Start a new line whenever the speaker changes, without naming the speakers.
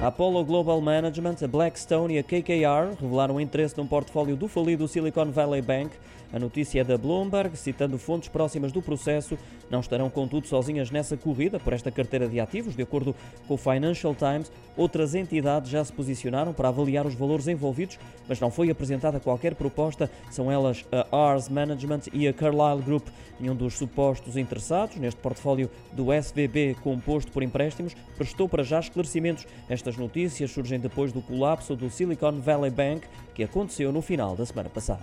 A Apollo Global Management, a Blackstone e a KKR revelaram interesse num portfólio do falido Silicon Valley Bank. A notícia é da Bloomberg, citando fontes próximas do processo. Não estarão, contudo, sozinhas nessa corrida por esta carteira de ativos. De acordo com o Financial Times, outras entidades já se posicionaram para avaliar os valores envolvidos, mas não foi apresentada qualquer proposta. São elas a Ars Management e a Carlyle Group. Nenhum dos supostos interessados neste portfólio do SVB composto por empréstimos prestou para já esclarecimentos. Esta estas notícias surgem depois do colapso do Silicon Valley Bank, que aconteceu no final da semana passada.